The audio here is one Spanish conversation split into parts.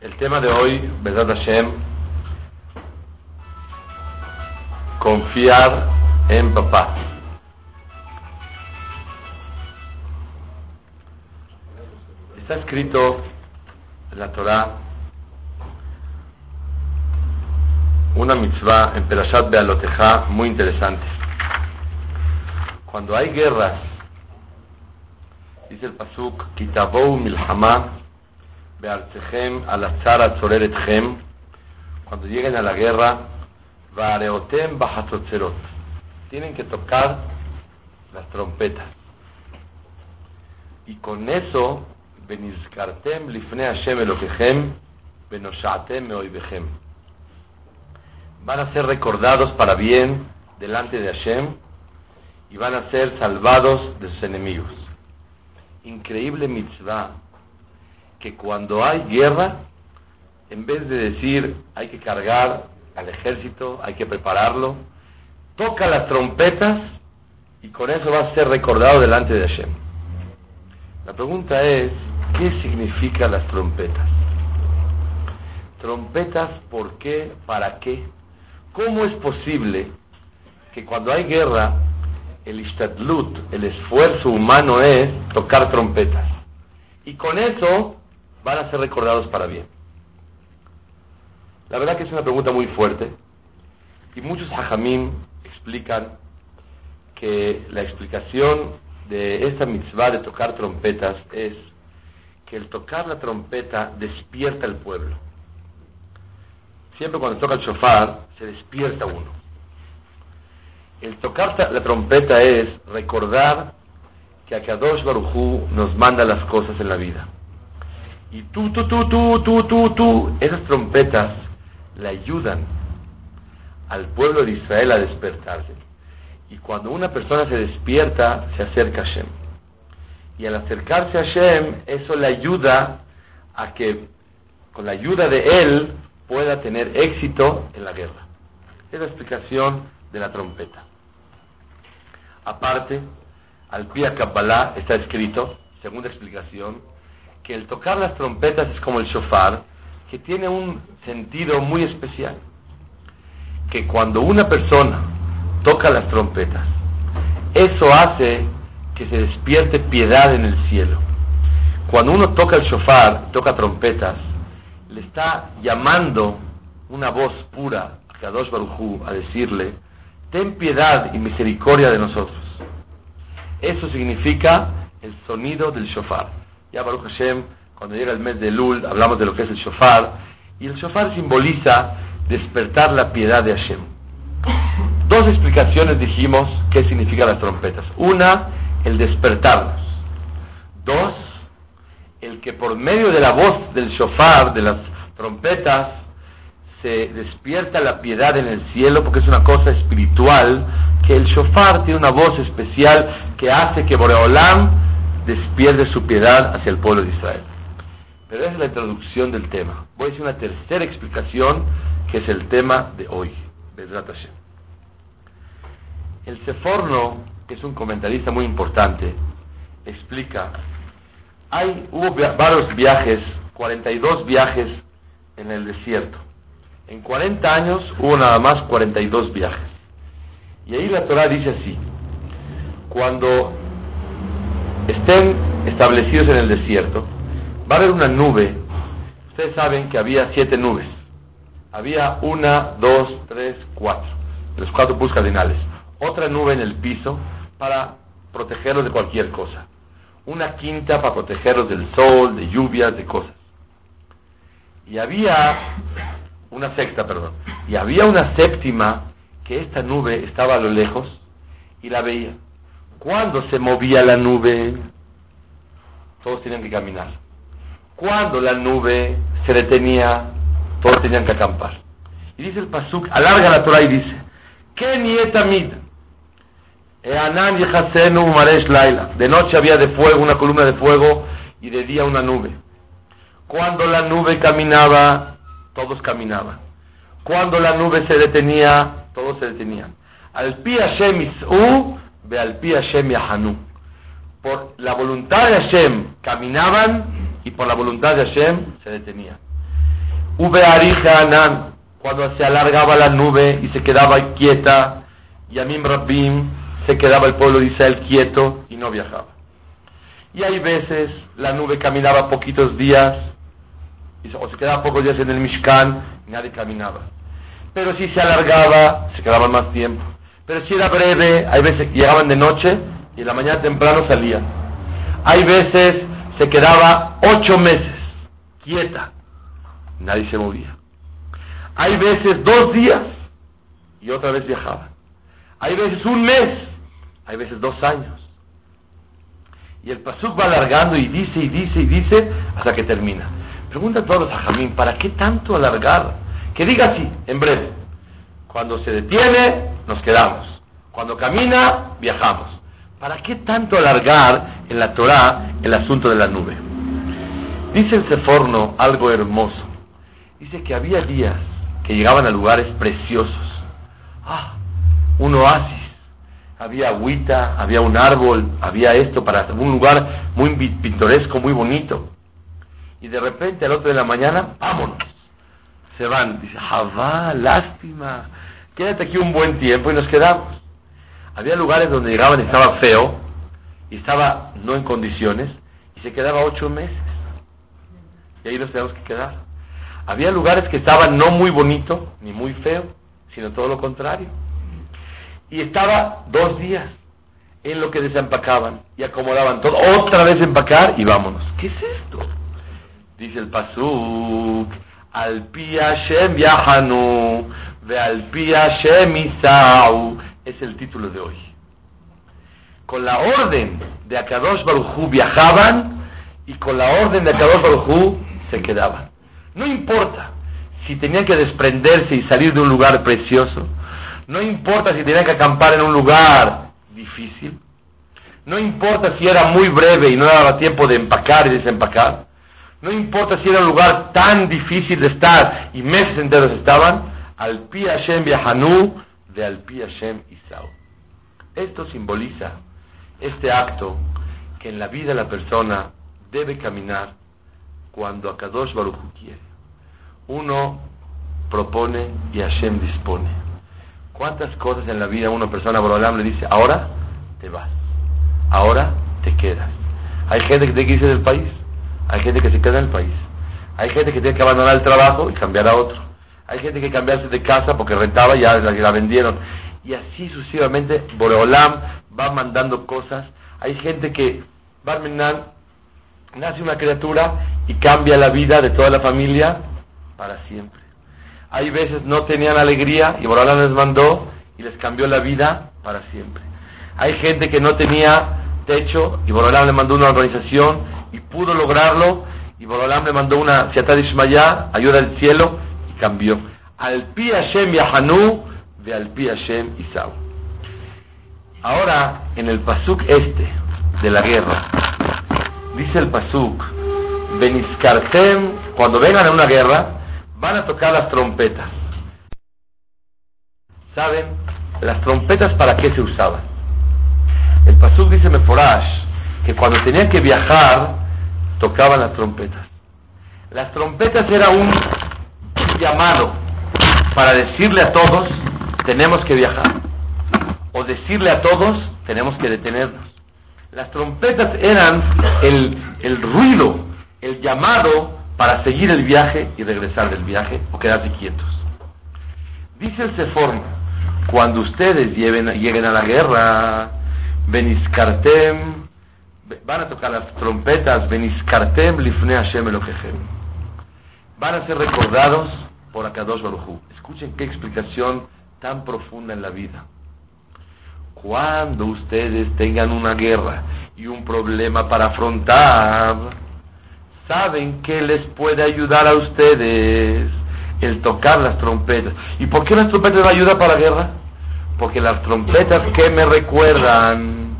El tema de hoy, Bedad Hashem, confiar en papá. Está escrito en la Torah una mitzvah en Perashat Bealoteja muy interesante. Cuando hay guerras, dice el Pasuk, Kitabou Etchem, cuando lleguen a la guerra, tienen que tocar las trompetas. Y con eso. Van a ser recordados para bien delante de Hashem y van a ser salvados de sus enemigos. Increíble mitzvah que cuando hay guerra, en vez de decir hay que cargar al ejército, hay que prepararlo, toca las trompetas y con eso va a ser recordado delante de Hashem. La pregunta es, ¿qué significan las trompetas? Trompetas, ¿por qué? ¿Para qué? ¿Cómo es posible que cuando hay guerra, el istadlut, el esfuerzo humano es tocar trompetas? Y con eso van a ser recordados para bien. La verdad que es una pregunta muy fuerte y muchos hajamim explican que la explicación de esta mitzvah de tocar trompetas es que el tocar la trompeta despierta al pueblo. Siempre cuando toca el shofar se despierta uno. El tocar la trompeta es recordar que Akadosh Barujú nos manda las cosas en la vida. Y tú, tú, tú, tú, tú, tú, tú, esas trompetas le ayudan al pueblo de Israel a despertarse. Y cuando una persona se despierta, se acerca a Hashem. Y al acercarse a Hashem, eso le ayuda a que, con la ayuda de él, pueda tener éxito en la guerra. Es la explicación de la trompeta. Aparte, al pie Kabbalah está escrito, segunda explicación, que el tocar las trompetas es como el shofar, que tiene un sentido muy especial. Que cuando una persona toca las trompetas, eso hace que se despierte piedad en el cielo. Cuando uno toca el shofar, toca trompetas, le está llamando una voz pura a Kadosh Barujú a decirle, ten piedad y misericordia de nosotros. Eso significa el sonido del shofar. Ya Baruch Hashem, cuando llega el mes de Lul, hablamos de lo que es el shofar, y el shofar simboliza despertar la piedad de Hashem. Dos explicaciones dijimos qué significan las trompetas. Una, el despertarnos. Dos, el que por medio de la voz del shofar, de las trompetas, se despierta la piedad en el cielo, porque es una cosa espiritual, que el shofar tiene una voz especial que hace que Boreolam despierde su piedad hacia el pueblo de Israel. Pero esa es la introducción del tema. Voy a decir una tercera explicación que es el tema de hoy. El Seforno, que es un comentarista muy importante, explica, hay, hubo varios viajes, 42 viajes en el desierto. En 40 años hubo nada más 42 viajes. Y ahí la Torah dice así, cuando estén establecidos en el desierto, va a haber una nube. Ustedes saben que había siete nubes. Había una, dos, tres, cuatro. Los cuatro puntos cardinales. Otra nube en el piso para protegerlos de cualquier cosa. Una quinta para protegerlos del sol, de lluvias, de cosas. Y había una sexta, perdón. Y había una séptima que esta nube estaba a lo lejos y la veía. Cuando se movía la nube, todos tenían que caminar. Cuando la nube se detenía, todos tenían que acampar. Y dice el Pasuk, alarga la Torah y dice, ¿qué nietamid? De noche había de fuego, una columna de fuego, y de día una nube. Cuando la nube caminaba, todos caminaban. Cuando la nube se detenía, todos se detenían. Al pi Hashem u Ve al pi Hashem Yahanu. Por la voluntad de Hashem caminaban y por la voluntad de Hashem se detenían. Ubearijanan, cuando se alargaba la nube y se quedaba quieta, y Amim Rabbim se quedaba el pueblo de Israel quieto y no viajaba. Y hay veces la nube caminaba poquitos días, o se quedaba pocos días en el Mishkan y nadie caminaba. Pero si se alargaba, se quedaban más tiempo. Pero si era breve, hay veces que llegaban de noche y en la mañana temprano salían. Hay veces se quedaba ocho meses quieta, nadie se movía. Hay veces dos días y otra vez viajaba. Hay veces un mes, hay veces dos años. Y el pasuk va alargando y dice y dice y dice hasta que termina. Pregunta a todos a Jamín, ¿para qué tanto alargar? Que diga así, en breve. Cuando se detiene, nos quedamos. Cuando camina, viajamos. ¿Para qué tanto alargar en la Torah el asunto de la nube? Dice el Seforno algo hermoso. Dice que había días que llegaban a lugares preciosos. Ah, un oasis. Había agüita, había un árbol, había esto para un lugar muy pintoresco, muy bonito. Y de repente al otro de la mañana, vámonos. Se van. Dice, Javá, lástima. Quédate aquí un buen tiempo y nos quedamos. Había lugares donde llegaban y estaba feo, y estaba no en condiciones, y se quedaba ocho meses. Y ahí nos tenemos que quedar. Había lugares que estaban no muy bonito, ni muy feo, sino todo lo contrario. Y estaba dos días en lo que desempacaban y acomodaban todo. Otra vez empacar y vámonos. ¿Qué es esto? Dice el Pasuk, al pi Hashem yahanu, ve al pi Hashem isau. Es el título de hoy. Con la orden de Akadosh Baruchu viajaban y con la orden de Akadosh Baruchu se quedaban. No importa si tenían que desprenderse y salir de un lugar precioso, no importa si tenían que acampar en un lugar difícil, no importa si era muy breve y no daba tiempo de empacar y desempacar, no importa si era un lugar tan difícil de estar y meses enteros estaban, al pi Hashem viajanu de al pi Hashem Isau. Esto simboliza este acto que en la vida la persona debe caminar cuando Akadosh Baruch quiere. Uno propone y Hashem dispone. ¿Cuántas cosas en la vida una persona Borolam le dice, ahora te vas, ahora te quedas? Hay gente que tiene que irse del país, hay gente que se queda en el país, hay gente que tiene que abandonar el trabajo y cambiar a otro, hay gente que cambiarse de casa porque rentaba y ya la, vendieron. Y así sucesivamente Boreolam va mandando cosas. Hay gente que, Barmenan, nace una criatura y cambia la vida de toda la familia para siempre. Hay veces no tenían alegría y Borolán les mandó y les cambió la vida para siempre. Hay gente que no tenía techo y Borolán le mandó una organización y pudo lograrlo y Borolán le mandó una Ishmaya, ayuda del cielo cambió. Al pi Hashem Yahanu de al pi Hashem Isau. Ahora, en el pasuk este de la guerra, dice el pasuk, Beniskartem, cuando vengan a una guerra, van a tocar las trompetas. ¿Saben? Las trompetas para qué se usaban. El pasuk dice Meforash que cuando tenían que viajar, tocaban las trompetas. Las trompetas era un llamado para decirle a todos, tenemos que viajar. O decirle a todos, tenemos que detenernos. Las trompetas eran el, el ruido, el llamado para seguir el viaje y regresar del viaje o quedarse quietos. Dice el Seforno, cuando ustedes lleguen a la guerra, Beniskartem, van a tocar las trompetas, Beniskartem lifne Hashem Elohechem. Van a ser recordados por Akadosh Baruchu. Escuchen qué explicación tan profunda en la vida. Cuando ustedes tengan una guerra y un problema para afrontar, saben que les puede ayudar a ustedes el tocar las trompetas. ¿Y por qué las trompetas me ayudan para la guerra? Porque las trompetas que me recuerdan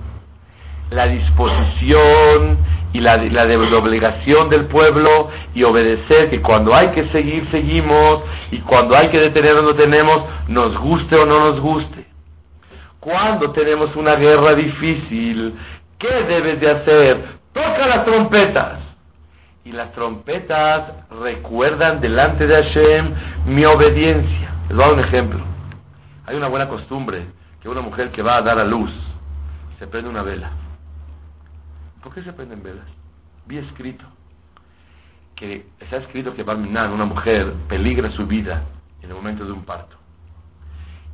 la disposición y la, la obligación del pueblo y obedecer que cuando hay que seguir seguimos y cuando hay que detenernos lo tenemos nos guste o no nos guste cuando tenemos una guerra difícil ¿qué debes de hacer? toca las trompetas Y las trompetas recuerdan delante de Hashem mi obediencia. Les voy a dar un ejemplo. Hay una buena costumbre que una mujer que va a dar a luz se prende una vela. ¿Por qué se prenden velas? Vi escrito que está escrito que Barminan, una mujer, peligra su vida en el momento de un parto.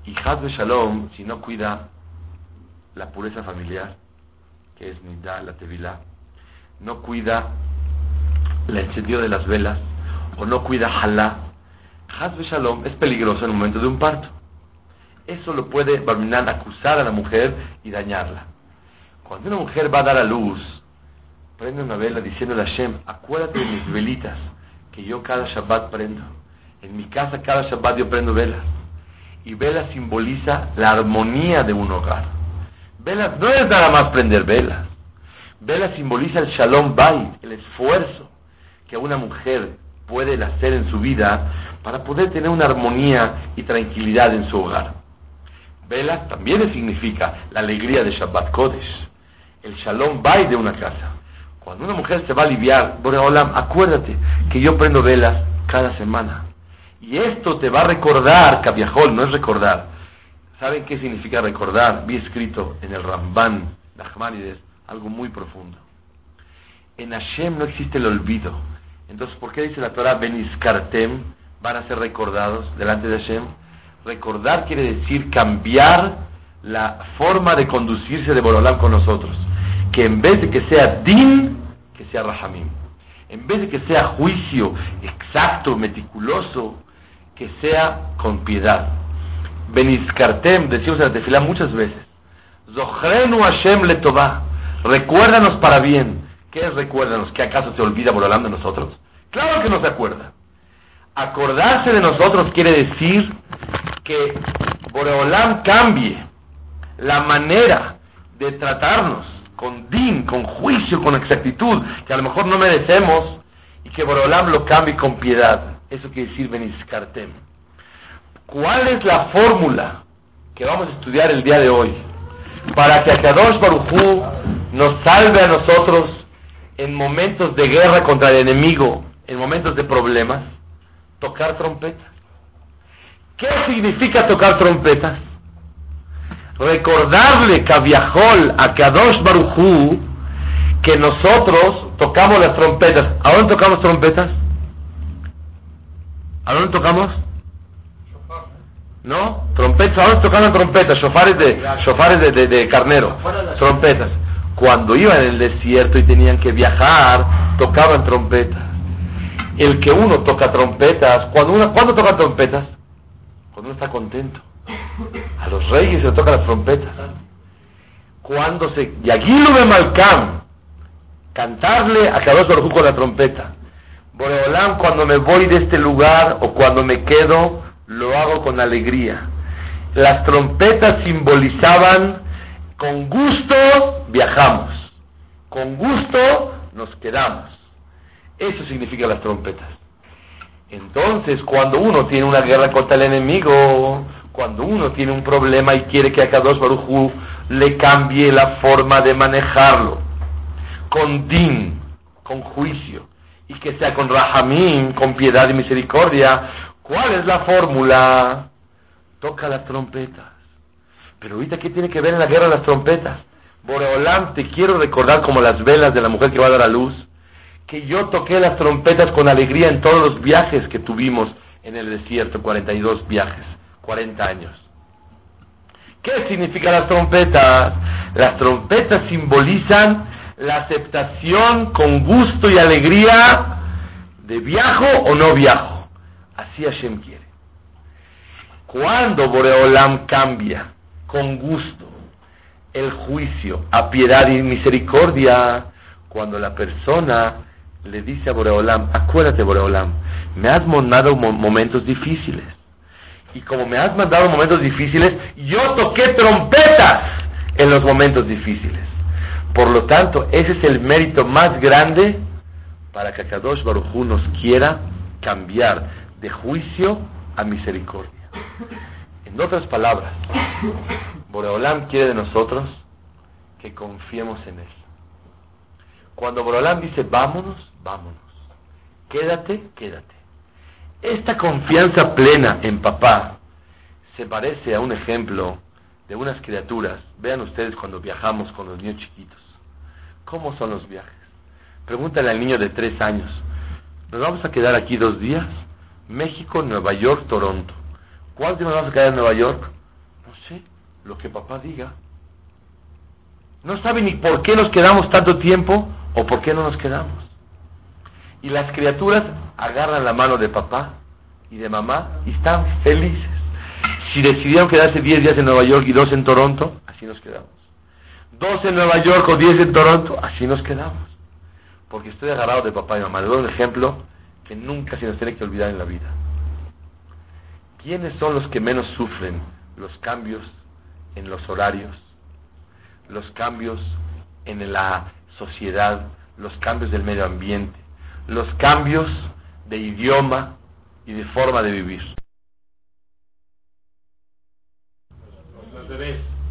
Y Hazbe Shalom, si no cuida la pureza familiar, que es Nidá, la Tevilá, no cuida el encendido de las velas, o no cuida Halá, Hazbe Shalom es peligroso en el momento de un parto. Eso lo puede Barminan acusar a la mujer y dañarla. Cuando una mujer va a dar a luz, prende una vela diciéndole a Hashem, acuérdate de mis velitas, que yo cada Shabbat prendo. En mi casa cada Shabbat yo prendo velas. Y vela simboliza la armonía de un hogar. Velas no es nada más prender velas. Vela simboliza el Shalom Bay, el esfuerzo que una mujer puede hacer en su vida para poder tener una armonía y tranquilidad en su hogar. Velas también significa la alegría de Shabbat Kodesh, el Shalom Bay de una casa. Cuando una mujer se va a aliviar, Boreolam, acuérdate que yo prendo velas cada semana. Y esto te va a recordar, Cabiajol, no es recordar. ¿Saben qué significa recordar? Vi escrito en el Ramban, Nachmanides, algo muy profundo. En Hashem no existe el olvido. Entonces, ¿por qué dice la Torah Beniskartem? Van a ser recordados delante de Hashem. Recordar quiere decir cambiar la forma de conducirse de Boreolam con nosotros que en vez de que sea din, que sea rahamim. En vez de que sea juicio exacto, meticuloso, que sea con piedad. Beniskartem, decimos en la muchas veces. Zohrenu Hashem letová. Recuérdanos para bien. ¿Qué es recuérdanos? ¿Que acaso se olvida Borolam de nosotros? Claro que no se acuerda. Acordarse de nosotros quiere decir que Boreolam cambie la manera de tratarnos con din, con juicio, con exactitud, que a lo mejor no merecemos, y que Borolam lo cambie con piedad. Eso quiere decir Beniskartem. ¿Cuál es la fórmula que vamos a estudiar el día de hoy para que Akadosh Barujú nos salve a nosotros en momentos de guerra contra el enemigo, en momentos de problemas? Tocar trompetas. ¿Qué significa tocar trompetas? Recordarle Kaviahol a Kadosh Barujú que nosotros tocamos las trompetas. ¿A dónde tocamos trompetas? ¿A dónde tocamos? ¿No? Trompetas, ¿a dónde tocaban trompetas? Shofares de, shofares de, de, carnero. Trompetas. Cuando iban en el desierto y tenían que viajar, tocaban trompetas. El que uno toca trompetas, cuando uno, ¿cuándo toca trompetas? Cuando uno está contento. A los reyes se tocan las trompetas. Cuando se. Y aquí lo ve Malcam. Cantarle a Kadosh Baruj con la trompeta. Boreolam, cuando me voy de este lugar o cuando me quedo, lo hago con alegría. Las trompetas simbolizaban con gusto viajamos, con gusto nos quedamos. Eso significa las trompetas. Entonces, cuando uno tiene una guerra contra el enemigo, cuando uno tiene un problema y quiere que a Kadosh Baruj le cambie la forma de manejarlo, con din, con juicio, y que sea con rahamim, con piedad y misericordia, ¿cuál es la fórmula? Toca las trompetas. Pero ahorita, ¿qué tiene que ver en la guerra las trompetas? Boreolam, te quiero recordar como las velas de la mujer que va a dar a luz, que yo toqué las trompetas con alegría en todos los viajes que tuvimos en el desierto, 42 viajes. 40 años. ¿Qué significan las trompetas? Las trompetas simbolizan la aceptación con gusto y alegría de viajo o no viajo. Así Hashem quiere. Cuando Boreolam cambia con gusto el juicio a piedad y misericordia, cuando la persona le dice a Boreolam, acuérdate Boreolam, me has mandado momentos difíciles y como me has mandado momentos difíciles, yo toqué trompetas en los momentos difíciles. Por lo tanto, ese es el mérito más grande para que Kadosh Barujú nos quiera cambiar de juicio a misericordia. En otras palabras, Boreolam quiere de nosotros que confiemos en Él. Cuando Boreolam dice vámonos, vámonos. quédate, quédate. Esta confianza plena en papá se parece a un ejemplo de unas criaturas. Vean ustedes cuando viajamos con los niños chiquitos. ¿Cómo son los viajes? Pregúntale al niño de tres años. ¿Nos vamos a quedar aquí dos días? México, Nueva York, Toronto. ¿Cuánto nos vamos a quedar en Nueva York? No sé, lo que papá diga. No sabe ni por qué nos quedamos tanto tiempo o por qué no nos quedamos. Y las criaturas agarran la mano de papá y de mamá y están felices. Si decidieron quedarse 10 días en Nueva York y dos en Toronto, así nos quedamos. Dos en Nueva York o 10 en Toronto, así nos quedamos. Porque estoy agarrado de papá y mamá. Le doy un ejemplo que nunca se nos tiene que olvidar en la vida. ¿Quiénes son los que menos sufren los cambios en los horarios, los cambios en la sociedad, los cambios del medio ambiente, los cambios de idioma y de forma de vivir.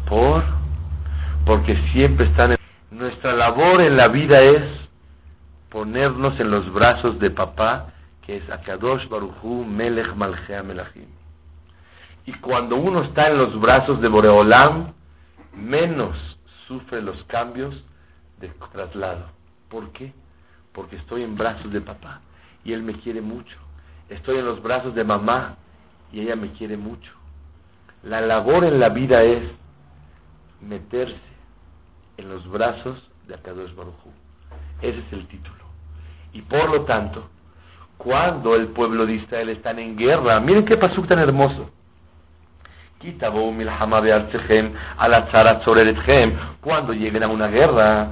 Por, porque siempre están en... Nuestra labor en la vida es ponernos en los brazos de papá, que es Akadosh Baruchu Melech Malchea Melachim. Y cuando uno está en los brazos de Boreolam, menos sufre los cambios de traslado. ¿Por qué? Porque estoy en brazos de papá y él me quiere mucho. Estoy en los brazos de mamá y ella me quiere mucho. La labor en la vida es meterse en los brazos de Akadosh Baruj Ese es el título. Y por lo tanto, cuando el pueblo de Israel está en guerra, miren qué pasó tan hermoso. Cuando lleguen a una guerra,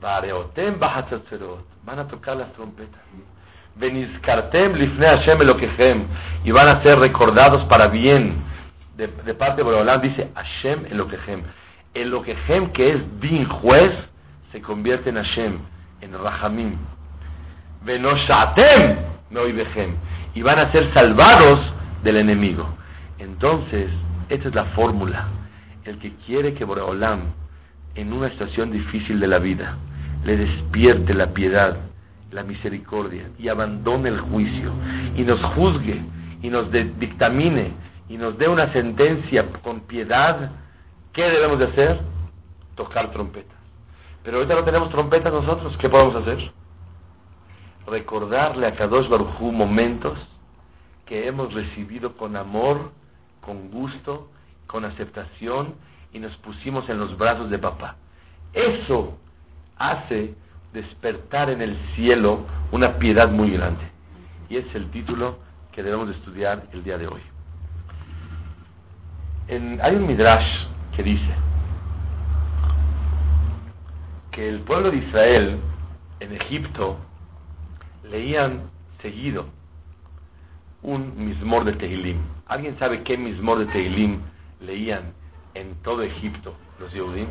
van a tocar las trompetas. y van a ser recordados para bien. De, parte de Boreolam dice Hashem Elokehem. Elokehem que es bien juez se convierte en Hashem, en Rahamim. Venoshatem y van a ser salvados del enemigo. Entonces, esta es la fórmula. El que quiere que Boreolam, en una situación difícil de la vida, le despierte la piedad, la misericordia y abandone el juicio y nos juzgue y nos dictamine y nos dé una sentencia con piedad, ¿qué debemos de hacer? Tocar trompetas. Pero ahorita no tenemos trompetas nosotros, ¿qué podemos hacer? Recordarle a Kadosh Barujú momentos que hemos recibido con amor con gusto, con aceptación y nos pusimos en los brazos de papá. Eso hace despertar en el cielo una piedad muy grande. Y es el título que debemos de estudiar el día de hoy. hay un midrash que dice que el pueblo de Israel en Egipto leían seguido un mismor de Tehilim. ¿Alguien sabe qué mismor de Tehilim leían en todo Egipto los Yehudim?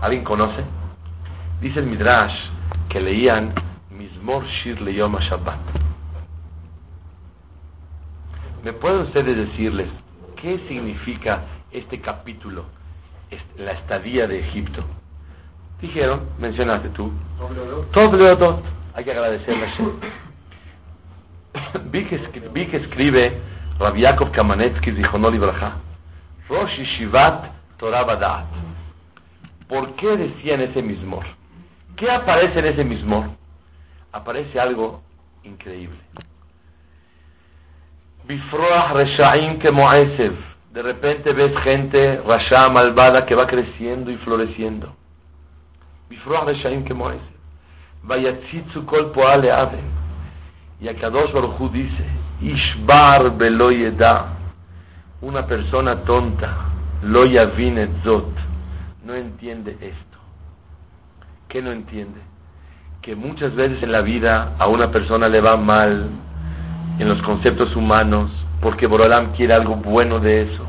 ¿Alguien conoce? Dice el Midrash que leían Mismor Shir Leyom Shabbat. ¿Me pueden ustedes decirles qué significa este capítulo, la estadía de Egipto? Dijeron, mencionaste tú, todo, hay que agradecerle a vi, que, escribe Rabbi Yaakov Kamanetsky Zichonol Ibraja, Rosh Shivat Torah. ¿Por qué decían ese mismor? ¿Qué aparece en ese mismor? Aparece algo increíble. Bifroach Reshaim que Moesev. De repente ves gente rasha malvada que va creciendo y floreciendo. Bifroach Reshaim que Moesev. Vayatzitzu kol poale aven y Akadosh Baruj dice, Ishbar beloyeda, una persona tonta, lo zot, no entiende esto. ¿Qué no entiende? Que muchas veces en la vida a una persona le va mal en los conceptos humanos porque Borolam quiere algo bueno de eso.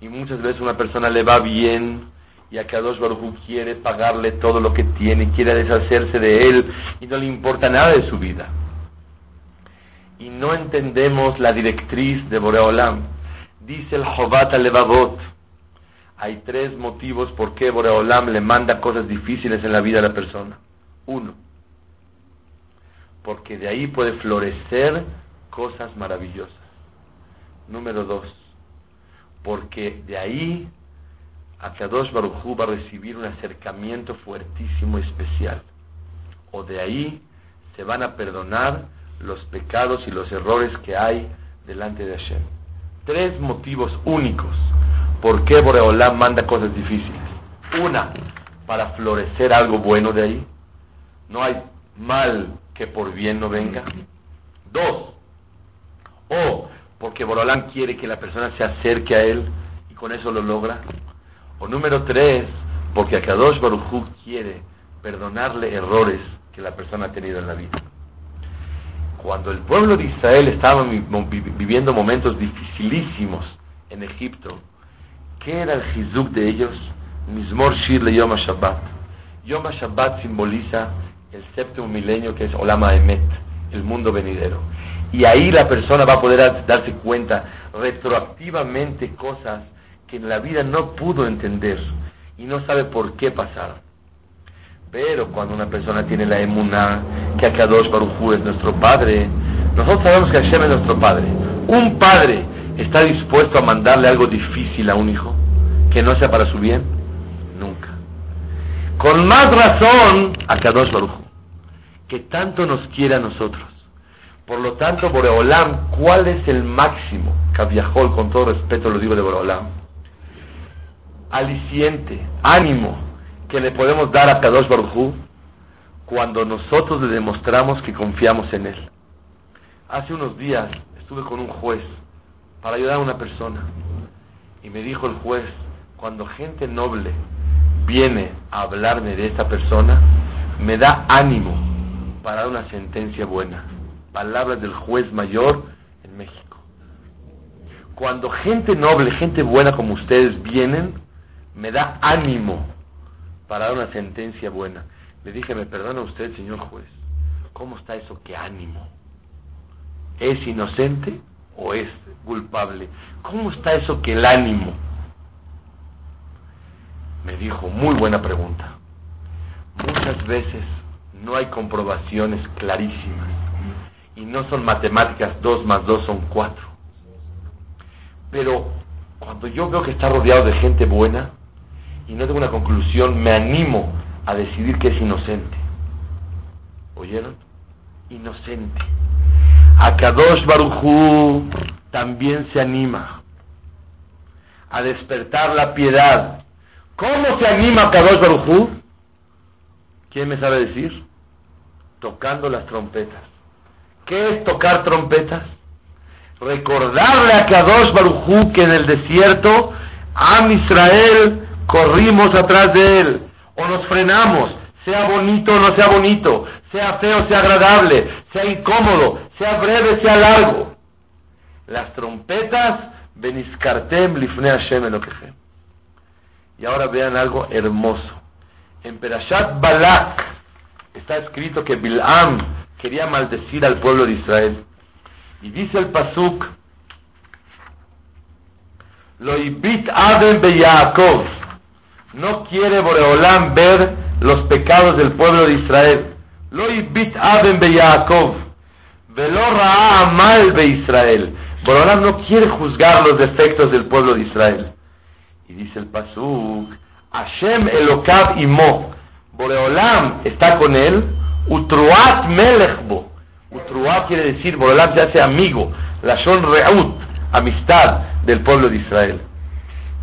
Y muchas veces una persona le va bien y a Kadosh Baruj quiere pagarle todo lo que tiene, quiere deshacerse de él y no le importa nada de su vida y no entendemos la directriz de Boreolam. Dice el Jobat Levavot, hay tres motivos por qué Boreolam le manda cosas difíciles en la vida a la persona. Uno, porque de ahí puede florecer cosas maravillosas. Número dos, porque de ahí Akadosh Baruj va a recibir un acercamiento fuertísimo especial. O de ahí se van a perdonar los pecados y los errores que hay delante de Hashem. Tres motivos únicos por qué Boreolam manda cosas difíciles. Una, para florecer algo bueno de ahí. No hay mal que por bien no venga. Dos, o porque Boreolam quiere que la persona se acerque a él y con eso lo logra. O número tres, porque Akadosh Baruj quiere perdonarle errores que la persona ha tenido en la vida. Cuando el pueblo de Israel estaba viviendo momentos dificilísimos en Egipto, ¿qué era el Hizuk de ellos? Mismor Shir le Yom HaShabbat. Yom HaShabbat simboliza el séptimo milenio que es Olama Emet, el mundo venidero. Y ahí la persona va a poder darse cuenta retroactivamente cosas que en la vida no pudo entender y no sabe por qué pasaron. Pero cuando una persona tiene la emuná, que Akadosh Baruj es nuestro padre, nosotros sabemos que Hashem es nuestro padre. Un padre está dispuesto a mandarle algo difícil a un hijo que no sea para su bien, nunca. Con más razón, Akadosh Baruj que tanto nos quiere a nosotros. Por lo tanto, Boreolam, ¿cuál es el máximo? Caviajol, con todo respeto lo digo de Boreolam aliciente, ánimo que le podemos dar a Kadosh Baruj cuando nosotros le demostramos que confiamos en él. Hace unos días estuve con un juez para ayudar a una persona y me dijo el juez, cuando gente noble viene a hablarme de esta persona, me da ánimo para una sentencia buena. Palabras del juez mayor en México. Cuando gente noble, gente buena como ustedes vienen, me da ánimo para una sentencia buena. Le dije, me perdona usted, señor juez, ¿cómo está eso que ánimo? ¿Es inocente o es culpable? ¿Cómo está eso que el ánimo? Me dijo, muy buena pregunta. Muchas veces no hay comprobaciones clarísimas y no son matemáticas, dos más dos son cuatro. Pero cuando yo veo que está rodeado de gente buena, y no tengo una conclusión, me animo a decidir que es inocente. ¿Oyeron? Inocente. Akadosh Barujú también se anima a despertar la piedad. ¿Cómo se anima Akadosh Barujú? ¿Quién me sabe decir? Tocando las trompetas. ¿Qué es tocar trompetas? Recordarle a Kadosh Barujú que en el desierto Am Israel corrimos atrás de él o nos frenamos, sea bonito o no sea bonito, sea feo, sea agradable, sea incómodo, sea breve, sea largo. Las trompetas, beniskartem lifne Hashem. Y ahora vean algo hermoso. En Perashat Balak está escrito que Bilam quería maldecir al pueblo de Israel. Y dice el Pasuk, Lo ibit Adem be Yaakov no quiere Boreolam ver los pecados del pueblo de Israel. Ibit aben be Yaakov. Velo amal be Israel. Boreolam no quiere juzgar los defectos del pueblo de Israel. Y dice el Pasuk, Hashem Elokav imo. Boreolam está con él. Utruat melechbo. Utruat quiere decir, Boreolam se hace amigo. La shon reut, amistad del pueblo de Israel.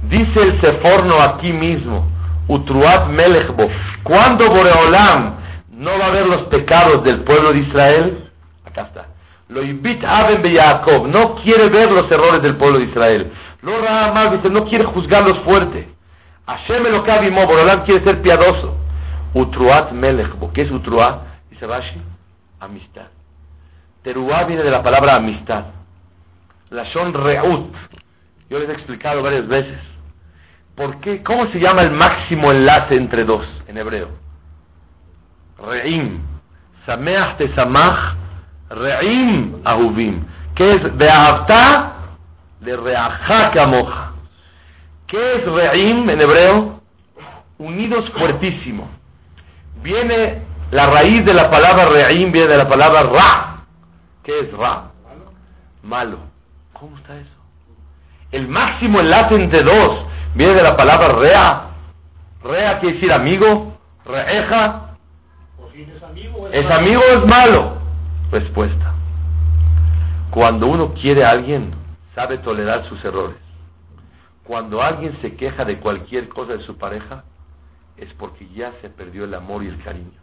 Dice el Seforno aquí mismo, Utruat Melechbo, cuando Boreolam no va a ver los pecados del pueblo de Israel, acá está. Lo invita Aben Jacob, no quiere ver los errores del pueblo de Israel. Lo dice, no quiere juzgarlos fuerte. Hashem Elokavimo, Boreolam quiere ser piadoso. Utruat Melechbo, ¿qué es Utruat? Dice Rashi, amistad. Teruá viene de la palabra amistad. La Shon Reut. Yo les he explicado varias veces. ¿Por qué? ¿Cómo se llama el máximo enlace entre dos en hebreo? Re'im. Sameach samach Re'im ahuvim. ¿Qué es Be'avta? De Re'acha kamoja. ¿Qué es Re'im en hebreo? Unidos fuertísimo. Viene La raíz de la palabra re'im viene de la palabra ra. ¿Qué es ra? Malo. ¿Cómo está eso? El máximo enlace entre dos viene de la palabra rea. Rea quiere decir amigo, reeja. ¿Es amigo o es malo? Respuesta. Cuando uno quiere a alguien, sabe tolerar sus errores. Cuando alguien se queja de cualquier cosa de su pareja, es porque ya se perdió el amor y el cariño.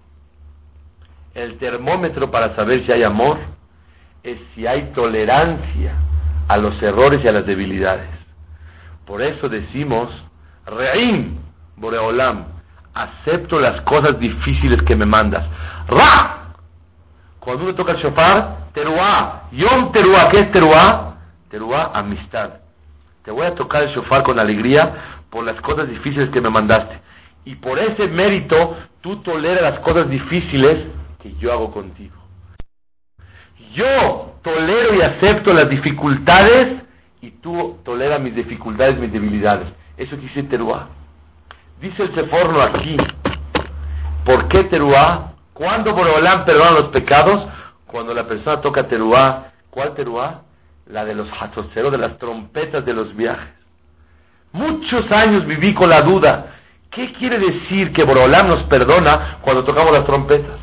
El termómetro para saber si hay amor es si hay tolerancia a los errores y a las debilidades. Por eso decimos, Re'im, Boreolam, acepto las cosas difíciles que me mandas. Ra, cuando uno toca el shofar, teruá, yom teruá, ¿qué es teruá? Teruá, amistad. Te voy a tocar el shofar con alegría por las cosas difíciles que me mandaste. Y por ese mérito, tú toleras las cosas difíciles que yo hago contigo. Yo tolero y acepto las dificultades y tú toleras mis dificultades, mis debilidades. Eso dice Teruá. Dice el Seforno aquí, ¿por qué Teruá? ¿Cuándo Borolam perdona los pecados? Cuando la persona toca Teruá. ¿Cuál Teruá? La de los hatoceros, de las trompetas de los viajes. Muchos años viví con la duda. ¿Qué quiere decir que Borolam nos perdona cuando tocamos las trompetas?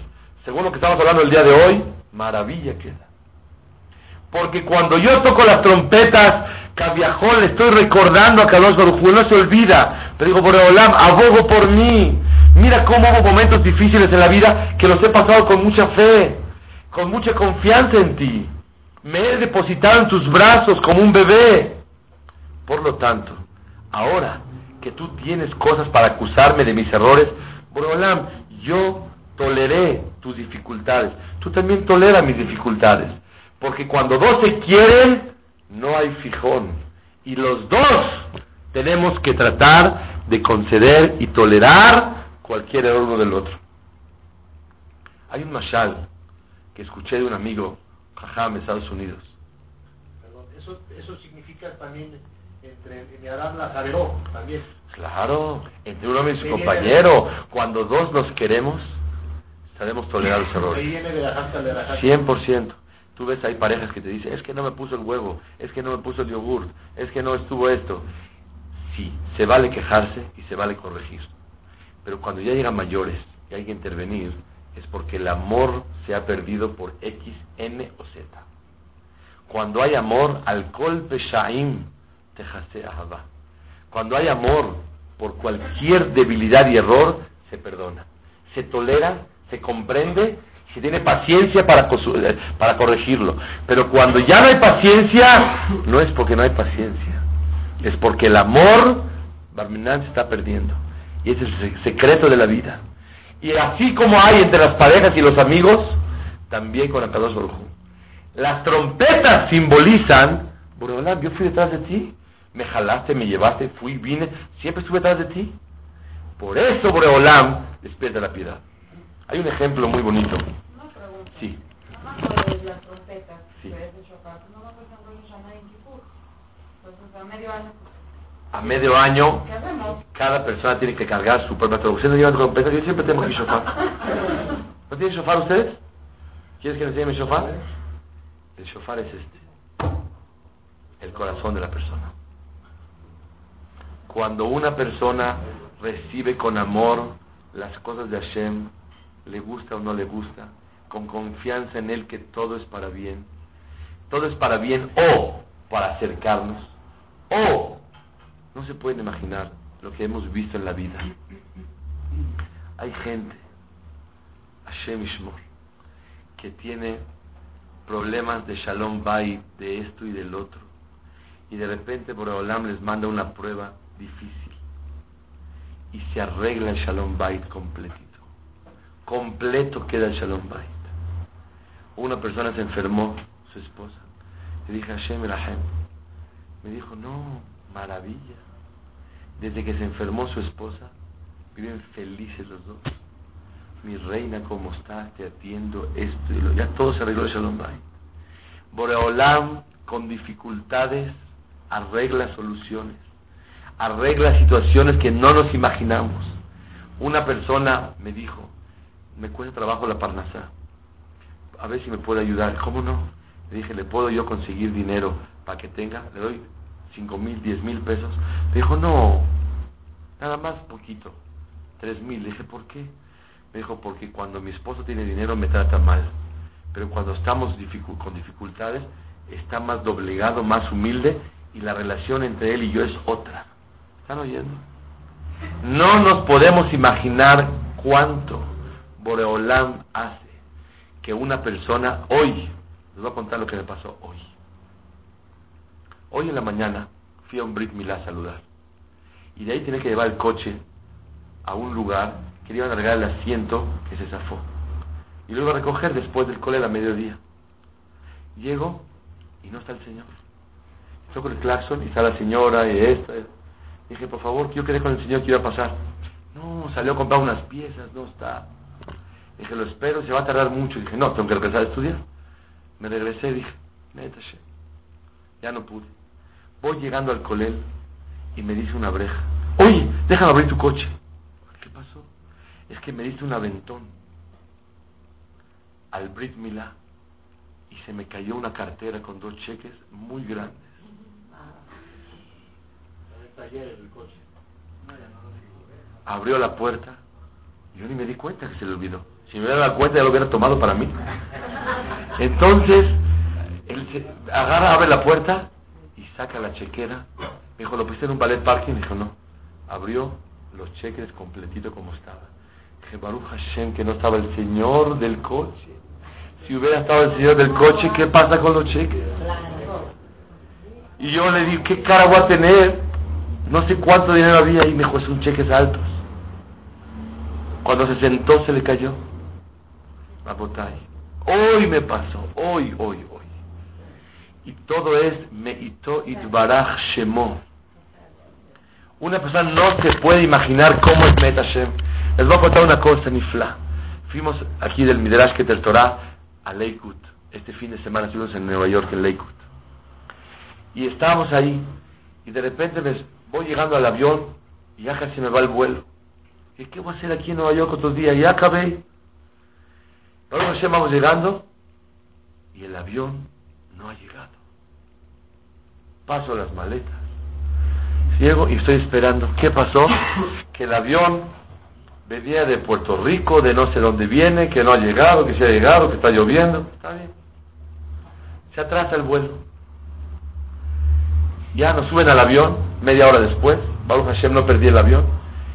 Según lo que estamos hablando el día de hoy, maravilla queda. Porque cuando yo toco las trompetas, Cabiajón, le estoy recordando a Carlos Baruj no se olvida. Pero digo, Borolam, abogo por mí. Mira cómo hubo momentos difíciles en la vida que los he pasado con mucha fe, con mucha confianza en ti. Me he depositado en tus brazos como un bebé. Por lo tanto, ahora que tú tienes cosas para acusarme de mis errores, Borolam, yo toleré tus dificultades. Tú también toleras mis dificultades. Porque cuando dos se quieren, no hay fijón. Y los dos tenemos que tratar de conceder y tolerar cualquier error uno del otro. Hay un mashal que escuché de un amigo, jajam, en Estados Unidos. eso, eso significa también entre Adam la también. Claro, entre un hombre y su compañero, cuando dos nos queremos, sabemos tolerar los errores. 100%. Tú ves, hay parejas que te dicen, es que no me puso el huevo, es que no me puso el yogur, es que no estuvo esto. Sí, se vale quejarse y se vale corregir. Pero cuando ya llegan mayores y hay que intervenir, es porque el amor se ha perdido por X, N o Z. Cuando hay amor, alcohol peshaim te ahaba. Cuando hay amor por cualquier debilidad y error, se perdona. Se tolera, se comprende si tiene paciencia para, para corregirlo. Pero cuando ya no hay paciencia, no es porque no hay paciencia, es porque el amor, Barminan se está perdiendo. Y ese es el secreto de la vida. Y así como hay entre las parejas y los amigos, también con Akadosh Baruj Las trompetas simbolizan, Boreolam, yo fui detrás de ti, me jalaste, me llevaste, fui, vine, siempre estuve detrás de ti. Por eso Boreolam despierta la piedad. Hay un ejemplo muy bonito. Sí. las trompetas, sí. Entonces, a medio año. A medio año, cada persona tiene que cargar su propia traducción. ¿No llevan trompeta? Yo siempre tengo mi shofar. ¿No tienen shofar ustedes? ¿Quieres que les enseñe mi shofar? El shofar es este. El corazón de la persona. Cuando una persona recibe con amor las cosas de Hashem, le gusta o no le gusta, con confianza en Él que todo es para bien. Todo es para bien o para acercarnos o no se pueden imaginar lo que hemos visto en la vida. Hay gente, Hashem Ishmor, que tiene problemas de Shalom Bay, de esto y del otro. Y de repente Boreolam les manda una prueba difícil. Y se arregla el Shalom Bait completito. Completo queda el Shalom Bait una persona se enfermó, su esposa. Le dije, Hashem Rahem. Me dijo, no, maravilla. Desde que se enfermó su esposa, viven felices los dos. Mi reina, ¿cómo estás? Te atiendo esto y lo. Ya todo se arregló Shalom Bay. Boreolam, con dificultades, arregla soluciones. Arregla situaciones que no nos imaginamos. Una persona me dijo, me cuesta trabajo la parnasa. A ver si me puede ayudar. ¿Cómo no? Le dije, ¿le puedo yo conseguir dinero para que tenga? Le doy cinco mil, diez mil pesos. Me dijo, no, nada más poquito, tres mil. Le dije, ¿por qué? Me dijo, porque cuando mi esposo tiene dinero me trata mal. Pero cuando estamos con dificultades, está más doblegado, más humilde y la relación entre él y yo es otra. ¿Están oyendo? No nos podemos imaginar cuánto Boreolam hace que una persona hoy, les voy a contar lo que me pasó hoy. Hoy en la mañana fui a un Brit Milá a saludar. Y de ahí tenía que llevar el coche a un lugar que le iban a regalar el asiento que se zafó. Y lo iba a recoger después del cole a mediodía. Llego y no está el señor. Toco el claxon y está la señora y esta. Dije, por favor, yo quedé con el señor que iba a pasar. No, salió a comprar unas piezas, no está. Dije, lo espero, se va a tardar mucho. Dije, no, tengo que regresar a estudiar. Me regresé, dije, neta, ya no pude. Voy llegando al colel y me dice una breja, oye, déjame abrir tu coche. ¿Qué pasó? Es que me dice un aventón al Brit Milá y se me cayó una cartera con dos cheques muy grandes. Abrió la puerta, yo ni me di cuenta que se le olvidó. Si me hubiera dado cuenta ya lo hubiera tomado para mí. Entonces, él se agarra, abre la puerta y saca la chequera. Me dijo, ¿lo pusiste en un ballet parking? Dijo, no. Abrió los cheques completito como estaba. Dije, Baruch Hashem, que no estaba el señor del coche. Si hubiera estado el señor del coche, ¿qué pasa con los cheques? Y yo le dije, ¿qué cara voy a tener? No sé cuánto dinero había ahí. Me dijo, son cheques altos. Cuando se sentó, se le cayó. La botella. Hoy me pasó, hoy, hoy, hoy. Y todo es Meito Itbarach Shemo. Una persona no se puede imaginar cómo es Met Les voy a contar una cosa, Nifla. Fuimos aquí del Midrash del Torah a Lakewood. Este fin de semana estuvimos en Nueva York, en Lakewood. Y estábamos ahí. Y de repente me voy llegando al avión y ya casi me va el vuelo. ¿Y qué voy a hacer aquí en Nueva York otros días? Ya acabé. Luego vamos llegando y el avión no ha llegado. Paso las maletas. Llego y estoy esperando. ¿Qué pasó? Que el avión venía de Puerto Rico, de no sé dónde viene, que no ha llegado, que se ha llegado, que está lloviendo. Está bien. Se atrasa el vuelo. Ya nos suben al avión, media hora después. Baruch Hashem no perdí el avión.